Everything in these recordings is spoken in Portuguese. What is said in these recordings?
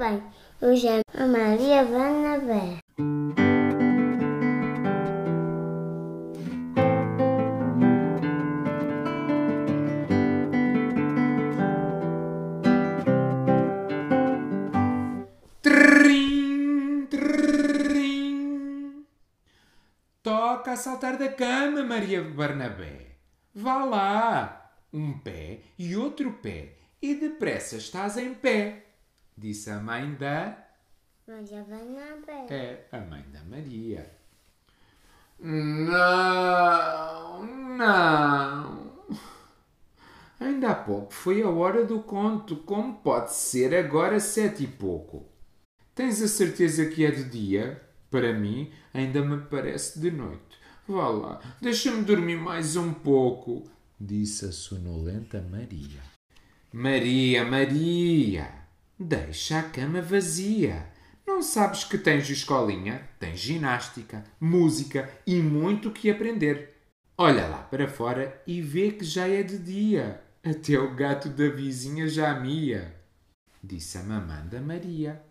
bem. Hoje é a Maria Barnabé. Trim, trim. Toca a saltar da cama, Maria Barnabé. Vá lá. Um pé e outro pé, e depressa estás em pé, disse a mãe da. Maria. É a mãe da Maria. Não, não. Ainda há pouco foi a hora do conto. Como pode ser agora sete e pouco? Tens a certeza que é de dia? Para mim, ainda me parece de noite. Vá lá, deixa-me dormir mais um pouco, disse a sonolenta Maria. Maria, Maria, deixa a cama vazia. Não sabes que tens escolinha? Tens ginástica, música e muito que aprender. Olha lá para fora e vê que já é de dia. Até o gato da vizinha já mia, disse a mamã da Maria.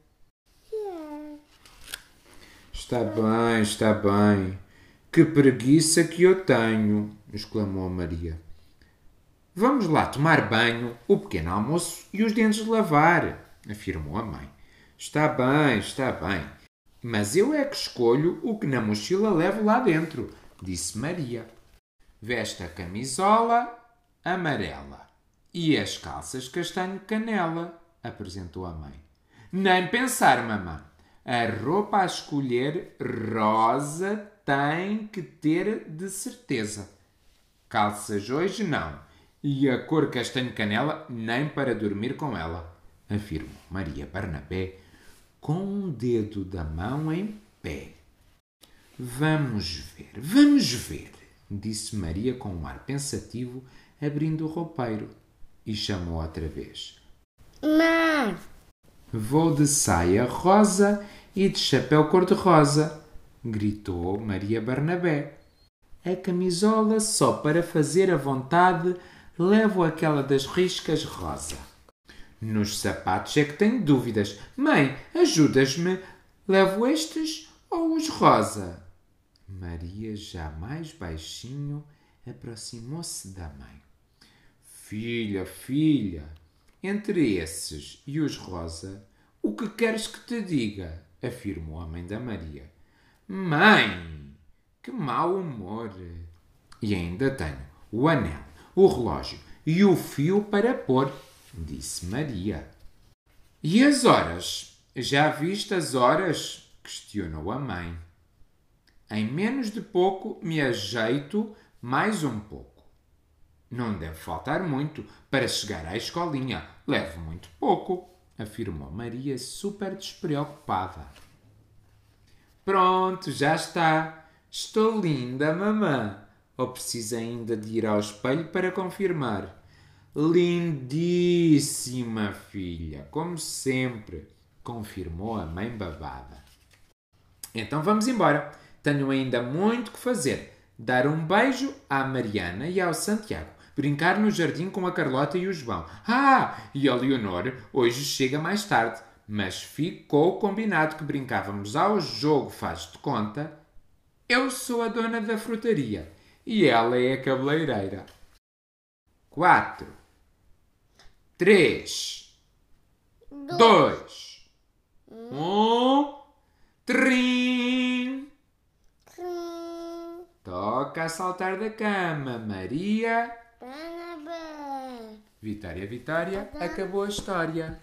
Está bem, está bem. Que preguiça que eu tenho, exclamou Maria. Vamos lá tomar banho, o pequeno almoço e os dentes lavar, afirmou a mãe. Está bem, está bem. Mas eu é que escolho o que na mochila levo lá dentro, disse Maria. Veste a camisola amarela e as calças castanho canela, apresentou a mãe. Nem pensar, mamã. A roupa a escolher rosa tem que ter de certeza. Calças hoje não. E a cor castanho canela nem para dormir com ela, afirmou Maria Barnabé com um dedo da mão em pé. Vamos ver, vamos ver, disse Maria com um ar pensativo, abrindo o roupeiro, e chamou outra vez. Mãe, Vou de saia rosa e de chapéu cor-de-rosa, gritou Maria Barnabé. A camisola só para fazer a vontade levo aquela das riscas rosa. Nos sapatos é que tenho dúvidas. Mãe, ajudas-me. Levo estes ou os rosa? Maria, já mais baixinho, aproximou-se da mãe. Filha, filha, entre esses e os rosa, o que queres que te diga? afirmou a mãe da Maria. Mãe, que mau humor! E ainda tenho o anel, o relógio e o fio para pôr, disse Maria. E as horas? Já viste as horas? questionou a mãe. Em menos de pouco me ajeito mais um pouco. Não deve faltar muito para chegar à escolinha. Levo muito pouco, afirmou Maria, super despreocupada. Pronto, já está. Estou linda, mamã. Ou precisa ainda de ir ao espelho para confirmar? Lindíssima, filha, como sempre, confirmou a mãe babada. Então vamos embora. Tenho ainda muito que fazer. Dar um beijo à Mariana e ao Santiago. Brincar no jardim com a Carlota e o João. Ah, e a Leonor hoje chega mais tarde. Mas ficou combinado que brincávamos ao jogo faz de conta. Eu sou a dona da frutaria e ela é a cabeleireira. Quatro, três, dois, um, trim. Crim, Toca a saltar da cama, Maria. Barnabé. Vitória, Vitória, acabou a história.